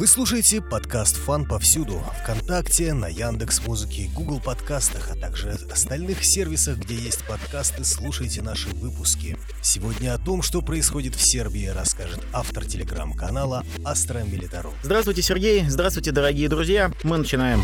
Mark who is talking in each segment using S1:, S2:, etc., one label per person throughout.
S1: Вы слушаете подкаст «Фан» повсюду. Вконтакте, на Яндекс Музыке, Google подкастах, а также остальных сервисах, где есть подкасты, слушайте наши выпуски. Сегодня о том, что происходит в Сербии, расскажет автор телеграм-канала Астра Милитару.
S2: Здравствуйте, Сергей. Здравствуйте, дорогие друзья. Мы начинаем.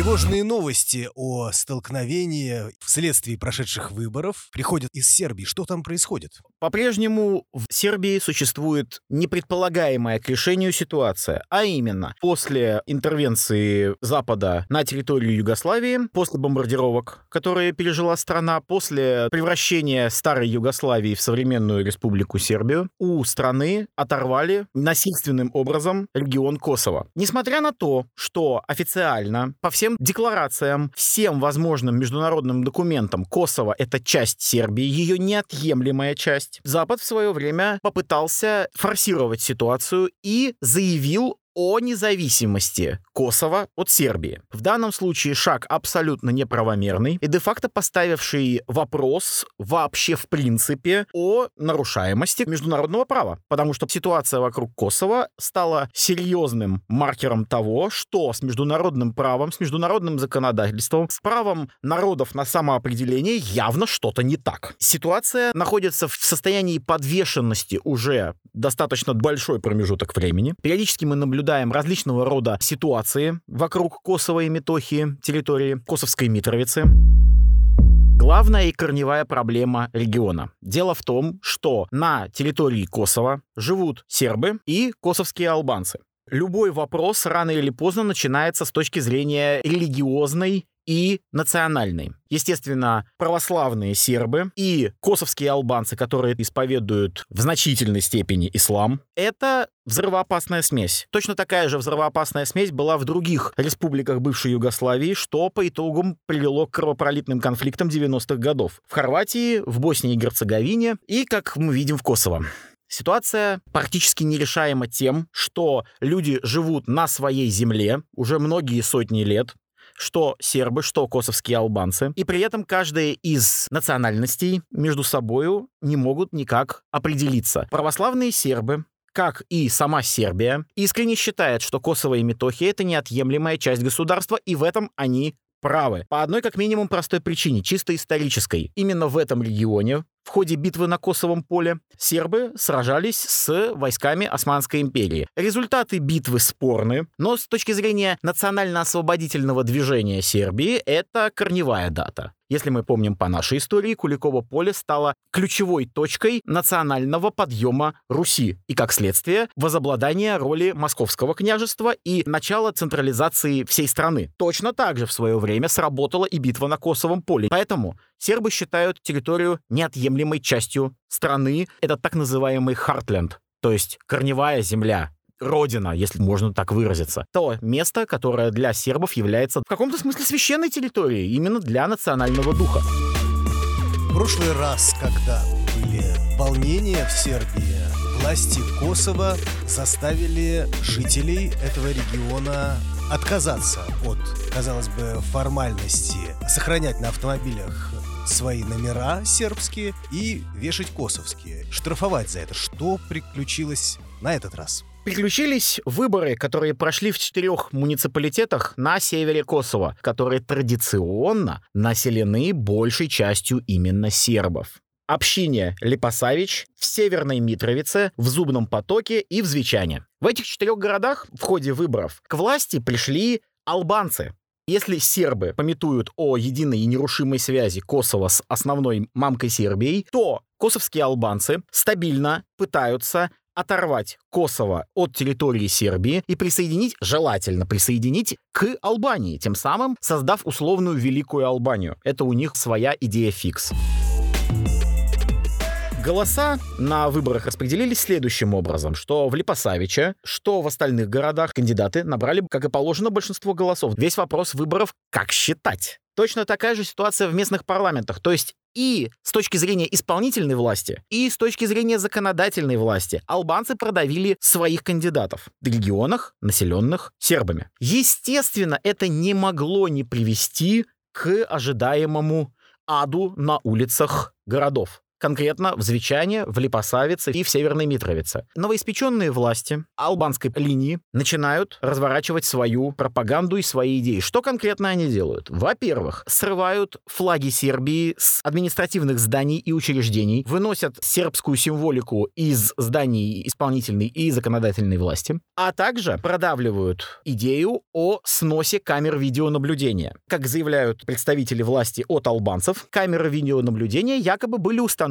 S1: Тревожные новости о столкновении вследствие прошедших выборов приходят из Сербии. Что там происходит?
S2: По-прежнему в Сербии существует непредполагаемая к решению ситуация, а именно после интервенции Запада на территорию Югославии, после бомбардировок, которые пережила страна, после превращения старой Югославии в современную республику Сербию, у страны оторвали насильственным образом регион Косово. Несмотря на то, что официально по всем декларациям, всем возможным международным документам Косово — это часть Сербии, ее неотъемлемая часть. Запад в свое время попытался форсировать ситуацию и заявил о независимости Косово от Сербии. В данном случае шаг абсолютно неправомерный и де-факто поставивший вопрос вообще в принципе о нарушаемости международного права, потому что ситуация вокруг Косово стала серьезным маркером того, что с международным правом, с международным законодательством, с правом народов на самоопределение явно что-то не так. Ситуация находится в состоянии подвешенности уже достаточно большой промежуток времени. Периодически мы наблюдаем наблюдаем различного рода ситуации вокруг Косово и Метохии, территории Косовской Митровицы. Главная и корневая проблема региона. Дело в том, что на территории Косово живут сербы и косовские албанцы. Любой вопрос рано или поздно начинается с точки зрения религиозной и национальной. Естественно, православные сербы и косовские албанцы, которые исповедуют в значительной степени ислам, это взрывоопасная смесь. Точно такая же взрывоопасная смесь была в других республиках бывшей Югославии, что по итогам привело к кровопролитным конфликтам 90-х годов. В Хорватии, в Боснии и Герцеговине и, как мы видим, в Косово. Ситуация практически нерешаема тем, что люди живут на своей земле уже многие сотни лет, что сербы, что косовские албанцы. И при этом каждая из национальностей между собой не могут никак определиться. Православные сербы как и сама Сербия, искренне считают, что Косово и Метохия — это неотъемлемая часть государства, и в этом они правы. По одной как минимум простой причине, чисто исторической. Именно в этом регионе в ходе битвы на Косовом поле сербы сражались с войсками Османской империи. Результаты битвы спорны, но с точки зрения национально-освободительного движения Сербии это корневая дата. Если мы помним по нашей истории, Куликово поле стало ключевой точкой национального подъема Руси и, как следствие, возобладания роли Московского княжества и начала централизации всей страны. Точно так же в свое время сработала и битва на Косовом поле. Поэтому сербы считают территорию неотъемлемой частью страны. Это так называемый Хартленд, то есть корневая земля, родина, если можно так выразиться. То место, которое для сербов является в каком-то смысле священной территорией, именно для национального духа.
S1: В прошлый раз, когда были волнения в Сербии, власти Косово заставили жителей этого региона отказаться от, казалось бы, формальности сохранять на автомобилях свои номера сербские и вешать косовские, штрафовать за это. Что приключилось на этот раз?
S2: Приключились выборы, которые прошли в четырех муниципалитетах на севере Косово, которые традиционно населены большей частью именно сербов. Общине Липасавич, в Северной Митровице, в Зубном потоке и в Звичане. В этих четырех городах в ходе выборов к власти пришли албанцы, если сербы пометуют о единой и нерушимой связи Косово с основной мамкой Сербией, то косовские албанцы стабильно пытаются оторвать Косово от территории Сербии и присоединить, желательно присоединить к Албании, тем самым создав условную Великую Албанию. Это у них своя идея фикс. Голоса на выборах распределились следующим образом, что в Липасавиче, что в остальных городах кандидаты набрали, как и положено, большинство голосов. Весь вопрос выборов — как считать. Точно такая же ситуация в местных парламентах. То есть и с точки зрения исполнительной власти, и с точки зрения законодательной власти албанцы продавили своих кандидатов в регионах, населенных сербами. Естественно, это не могло не привести к ожидаемому аду на улицах городов. Конкретно в Звичане, в Липосавице и в Северной Митровице. Новоиспеченные власти албанской линии начинают разворачивать свою пропаганду и свои идеи. Что конкретно они делают? Во-первых, срывают флаги Сербии с административных зданий и учреждений, выносят сербскую символику из зданий исполнительной и законодательной власти, а также продавливают идею о сносе камер видеонаблюдения. Как заявляют представители власти от албанцев, камеры видеонаблюдения якобы были установлены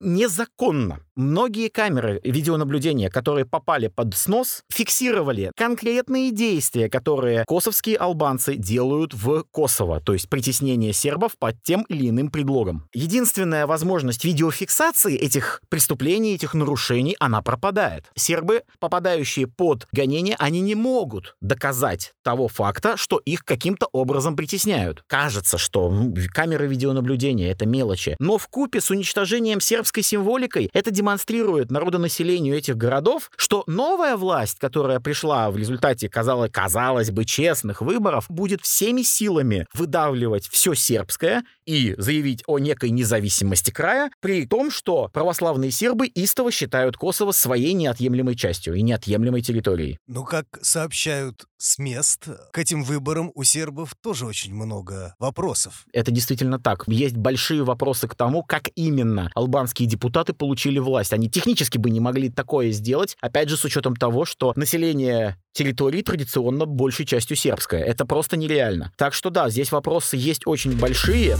S2: незаконно. Многие камеры видеонаблюдения, которые попали под снос, фиксировали конкретные действия, которые косовские албанцы делают в Косово, то есть притеснение сербов под тем или иным предлогом. Единственная возможность видеофиксации этих преступлений, этих нарушений, она пропадает. Сербы, попадающие под гонение, они не могут доказать того факта, что их каким-то образом притесняют. Кажется, что камеры видеонаблюдения — это мелочи. Но в купе с уничтожением сербской символикой это демонстрирует народонаселению этих городов, что новая власть, которая пришла в результате, казалось, казалось бы, честных выборов, будет всеми силами выдавливать все сербское и заявить о некой независимости края, при том, что православные сербы истово считают Косово своей неотъемлемой частью и неотъемлемой территорией.
S1: Ну, как сообщают с мест, к этим выборам у сербов тоже очень много вопросов.
S2: Это действительно так. Есть большие вопросы к тому, как именно албанские депутаты получили власть. Они технически бы не могли такое сделать, опять же, с учетом того, что население территории традиционно большей частью сербское. Это просто нереально. Так что да, здесь вопросы есть очень большие.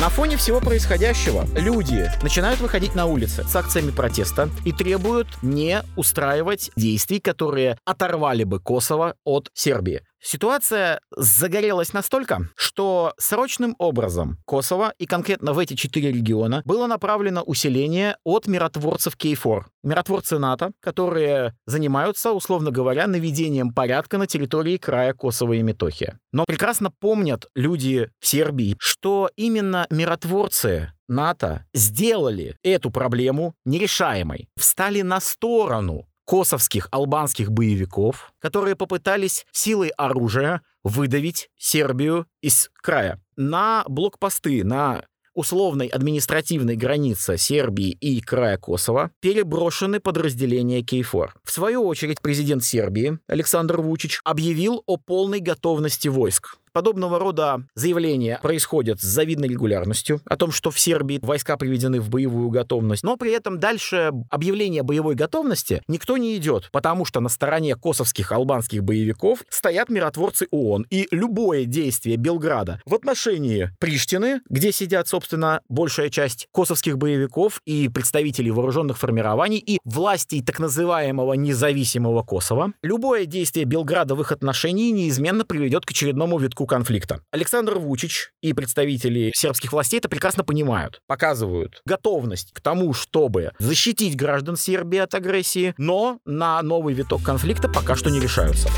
S2: На фоне всего происходящего люди начинают выходить на улицы с акциями протеста и требуют не устраивать действий, которые оторвали бы Косово от Сербии. Ситуация загорелась настолько, что срочным образом Косово и конкретно в эти четыре региона было направлено усиление от миротворцев Кейфор. Миротворцы НАТО, которые занимаются, условно говоря, наведением порядка на территории края Косово и Метохия. Но прекрасно помнят люди в Сербии, что именно миротворцы НАТО сделали эту проблему нерешаемой, встали на сторону косовских албанских боевиков, которые попытались силой оружия выдавить Сербию из края. На блокпосты, на условной административной границе Сербии и края Косово переброшены подразделения Кейфор. В свою очередь президент Сербии Александр Вучич объявил о полной готовности войск Подобного рода заявления происходят с завидной регулярностью о том, что в Сербии войска приведены в боевую готовность, но при этом дальше объявления боевой готовности никто не идет, потому что на стороне косовских албанских боевиков стоят миротворцы ООН, и любое действие Белграда в отношении Приштины, где сидят, собственно, большая часть косовских боевиков и представителей вооруженных формирований и властей так называемого независимого Косово, любое действие Белграда в их отношении неизменно приведет к очередному витку разгрузку конфликта. Александр Вучич и представители сербских властей это прекрасно понимают, показывают готовность к тому, чтобы защитить граждан Сербии от агрессии, но на новый виток конфликта пока что не решаются.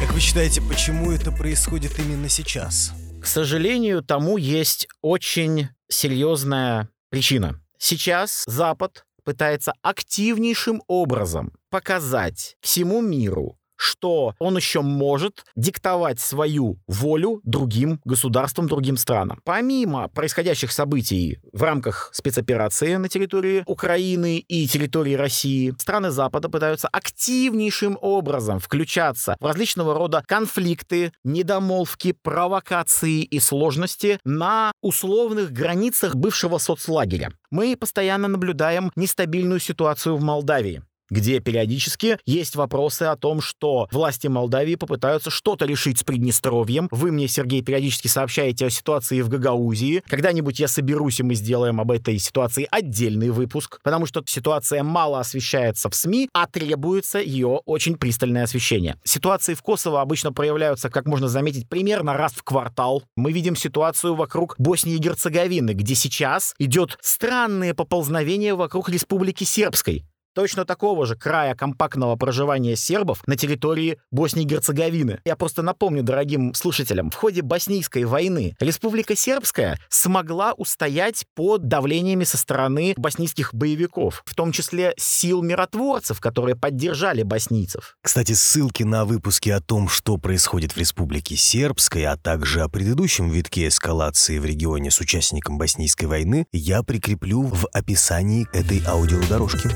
S1: Как вы считаете, почему это происходит именно сейчас?
S2: К сожалению, тому есть очень серьезная причина. Сейчас Запад пытается активнейшим образом показать всему миру, что он еще может диктовать свою волю другим государствам, другим странам. Помимо происходящих событий в рамках спецоперации на территории Украины и территории России, страны Запада пытаются активнейшим образом включаться в различного рода конфликты, недомолвки, провокации и сложности на условных границах бывшего соцлагеря. Мы постоянно наблюдаем нестабильную ситуацию в Молдавии где периодически есть вопросы о том, что власти Молдавии попытаются что-то решить с Приднестровьем. Вы мне, Сергей, периодически сообщаете о ситуации в Гагаузии. Когда-нибудь я соберусь, и мы сделаем об этой ситуации отдельный выпуск, потому что ситуация мало освещается в СМИ, а требуется ее очень пристальное освещение. Ситуации в Косово обычно проявляются, как можно заметить, примерно раз в квартал. Мы видим ситуацию вокруг Боснии и Герцеговины, где сейчас идет странное поползновение вокруг Республики Сербской. Точно такого же края компактного проживания сербов на территории Боснии и Герцеговины. Я просто напомню дорогим слушателям, в ходе Боснийской войны Республика Сербская смогла устоять под давлениями со стороны боснийских боевиков, в том числе сил миротворцев, которые поддержали боснийцев.
S1: Кстати, ссылки на выпуски о том, что происходит в Республике Сербской, а также о предыдущем витке эскалации в регионе с участником Боснийской войны, я прикреплю в описании этой аудиодорожки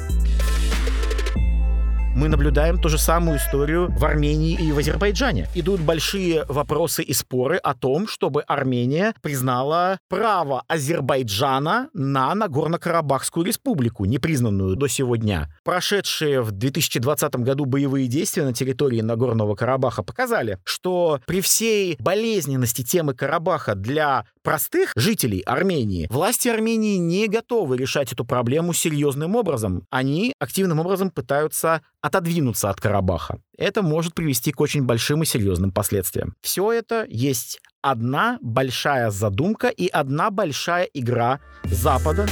S2: мы наблюдаем ту же самую историю в Армении и в Азербайджане. Идут большие вопросы и споры о том, чтобы Армения признала право Азербайджана на Нагорно-Карабахскую республику, непризнанную до сего дня. Прошедшие в 2020 году боевые действия на территории Нагорного Карабаха показали, что при всей болезненности темы Карабаха для простых жителей Армении, власти Армении не готовы решать эту проблему серьезным образом. Они активным образом пытаются отодвинуться от Карабаха. Это может привести к очень большим и серьезным последствиям. Все это есть одна большая задумка и одна большая игра Запада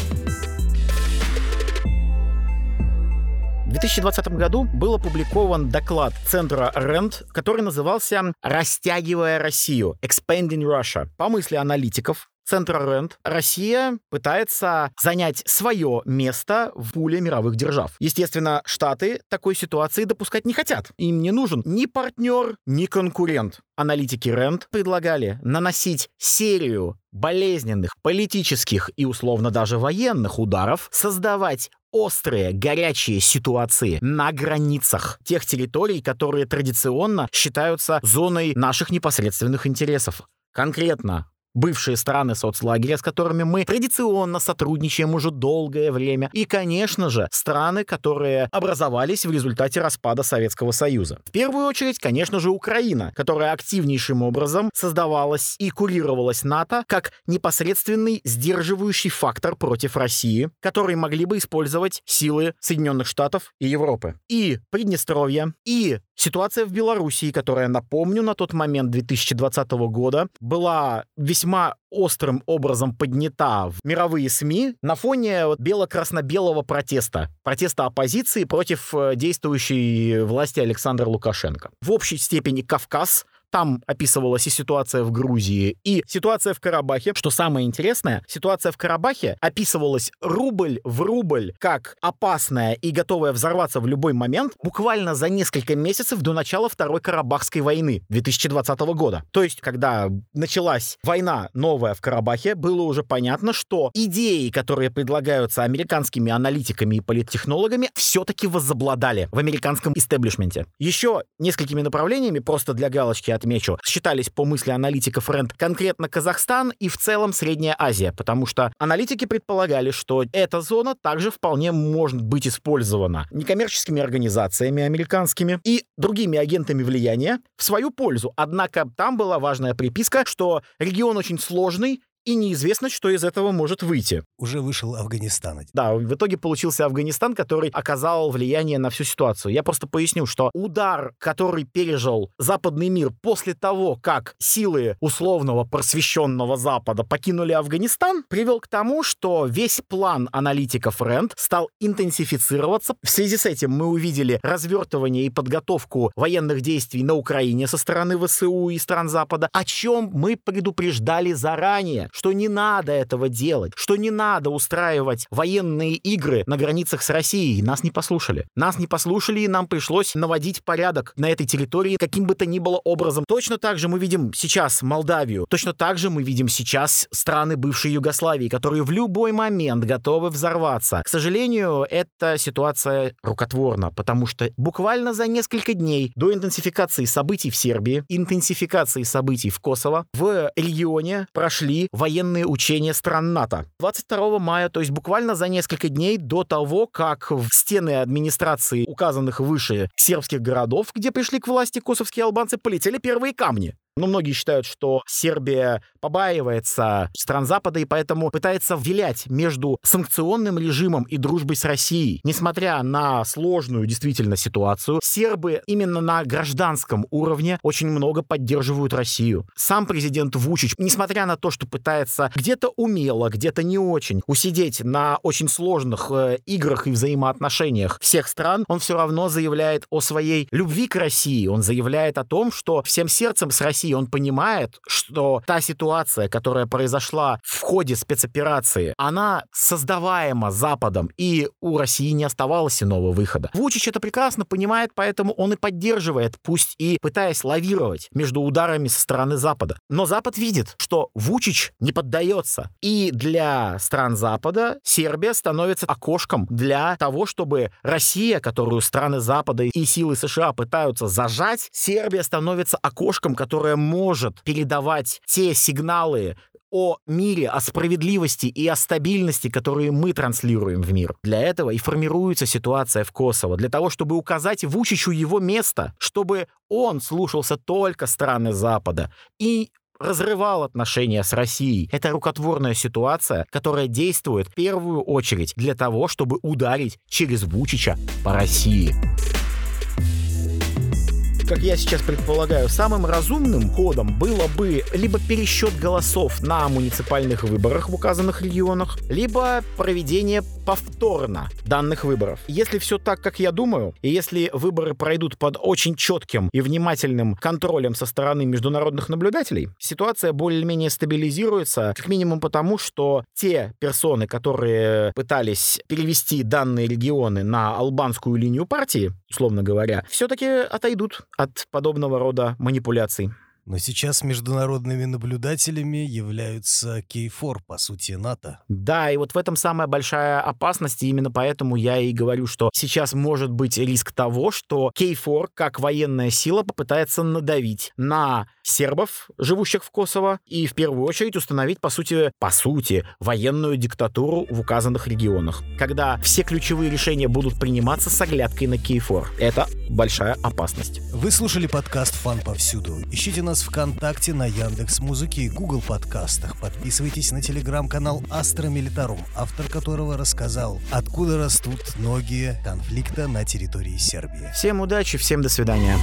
S2: 2020 году был опубликован доклад Центра РЕНД, который назывался «Растягивая Россию» — «Expanding Russia». По мысли аналитиков, Центра Рэнд, Россия пытается занять свое место в пуле мировых держав. Естественно, Штаты такой ситуации допускать не хотят. Им не нужен ни партнер, ни конкурент. Аналитики Рэнд предлагали наносить серию болезненных политических и условно даже военных ударов, создавать острые, горячие ситуации на границах тех территорий, которые традиционно считаются зоной наших непосредственных интересов. Конкретно бывшие страны соцлагеря, с которыми мы традиционно сотрудничаем уже долгое время, и, конечно же, страны, которые образовались в результате распада Советского Союза. В первую очередь, конечно же, Украина, которая активнейшим образом создавалась и курировалась НАТО как непосредственный сдерживающий фактор против России, который могли бы использовать силы Соединенных Штатов и Европы. И Приднестровье, и ситуация в Белоруссии, которая, напомню, на тот момент 2020 года была весьма весьма острым образом поднята в мировые СМИ на фоне бело-красно-белого протеста. Протеста оппозиции против э, действующей власти Александра Лукашенко. В общей степени Кавказ там описывалась и ситуация в Грузии, и ситуация в Карабахе. Что самое интересное, ситуация в Карабахе описывалась рубль в рубль как опасная и готовая взорваться в любой момент буквально за несколько месяцев до начала Второй Карабахской войны 2020 года. То есть, когда началась война новая в Карабахе, было уже понятно, что идеи, которые предлагаются американскими аналитиками и политтехнологами, все-таки возобладали в американском истеблишменте. Еще несколькими направлениями, просто для галочки отмечу, считались по мысли аналитиков РЕНД конкретно Казахстан и в целом Средняя Азия, потому что аналитики предполагали, что эта зона также вполне может быть использована некоммерческими организациями американскими и другими агентами влияния в свою пользу. Однако там была важная приписка, что регион очень сложный, и неизвестно, что из этого может выйти.
S1: Уже вышел Афганистан.
S2: Да, в итоге получился Афганистан, который оказал влияние на всю ситуацию. Я просто поясню, что удар, который пережил западный мир после того, как силы условного просвещенного Запада покинули Афганистан, привел к тому, что весь план аналитиков РЕНД стал интенсифицироваться. В связи с этим мы увидели развертывание и подготовку военных действий на Украине со стороны ВСУ и стран Запада, о чем мы предупреждали заранее что не надо этого делать, что не надо устраивать военные игры на границах с Россией. Нас не послушали. Нас не послушали, и нам пришлось наводить порядок на этой территории каким бы то ни было образом. Точно так же мы видим сейчас Молдавию, точно так же мы видим сейчас страны бывшей Югославии, которые в любой момент готовы взорваться. К сожалению, эта ситуация рукотворна, потому что буквально за несколько дней до интенсификации событий в Сербии, интенсификации событий в Косово, в регионе прошли военные учения стран НАТО. 22 мая, то есть буквально за несколько дней до того, как в стены администрации указанных выше сербских городов, где пришли к власти косовские албанцы, полетели первые камни. Но многие считают, что Сербия побаивается стран Запада и поэтому пытается вилять между санкционным режимом и дружбой с Россией. Несмотря на сложную действительно ситуацию, сербы именно на гражданском уровне очень много поддерживают Россию. Сам президент Вучич, несмотря на то, что пытается где-то умело, где-то не очень усидеть на очень сложных э, играх и взаимоотношениях всех стран, он все равно заявляет о своей любви к России. Он заявляет о том, что всем сердцем с Россией он понимает, что та ситуация, которая произошла в ходе спецоперации, она создаваема Западом, и у России не оставалось иного выхода. Вучич это прекрасно понимает, поэтому он и поддерживает, пусть и пытаясь лавировать между ударами со стороны Запада. Но Запад видит, что Вучич не поддается. И для стран Запада Сербия становится окошком для того, чтобы Россия, которую страны Запада и силы США пытаются зажать, Сербия становится окошком, которое может передавать те сигналы о мире, о справедливости и о стабильности, которые мы транслируем в мир. Для этого и формируется ситуация в Косово, для того, чтобы указать Вучичу его место, чтобы он слушался только страны Запада и разрывал отношения с Россией. Это рукотворная ситуация, которая действует в первую очередь для того, чтобы ударить через Вучича по России как я сейчас предполагаю, самым разумным ходом было бы либо пересчет голосов на муниципальных выборах в указанных регионах, либо проведение повторно данных выборов. Если все так, как я думаю, и если выборы пройдут под очень четким и внимательным контролем со стороны международных наблюдателей, ситуация более-менее стабилизируется, как минимум потому, что те персоны, которые пытались перевести данные регионы на албанскую линию партии, условно говоря, все-таки отойдут от подобного рода манипуляций.
S1: Но сейчас международными наблюдателями являются Кейфор, по сути, НАТО.
S2: Да, и вот в этом самая большая опасность, и именно поэтому я и говорю, что сейчас может быть риск того, что Кейфор, как военная сила, попытается надавить на сербов, живущих в Косово, и в первую очередь установить, по сути, по сути, военную диктатуру в указанных регионах, когда все ключевые решения будут приниматься с оглядкой на Кейфор. Это большая опасность.
S1: Вы слушали подкаст «Фан повсюду». Ищите нас ВКонтакте, на Яндекс Музыке и Google подкастах. Подписывайтесь на телеграм-канал Астро Милитарум, автор которого рассказал, откуда растут ноги конфликта на территории Сербии.
S2: Всем удачи, всем до свидания.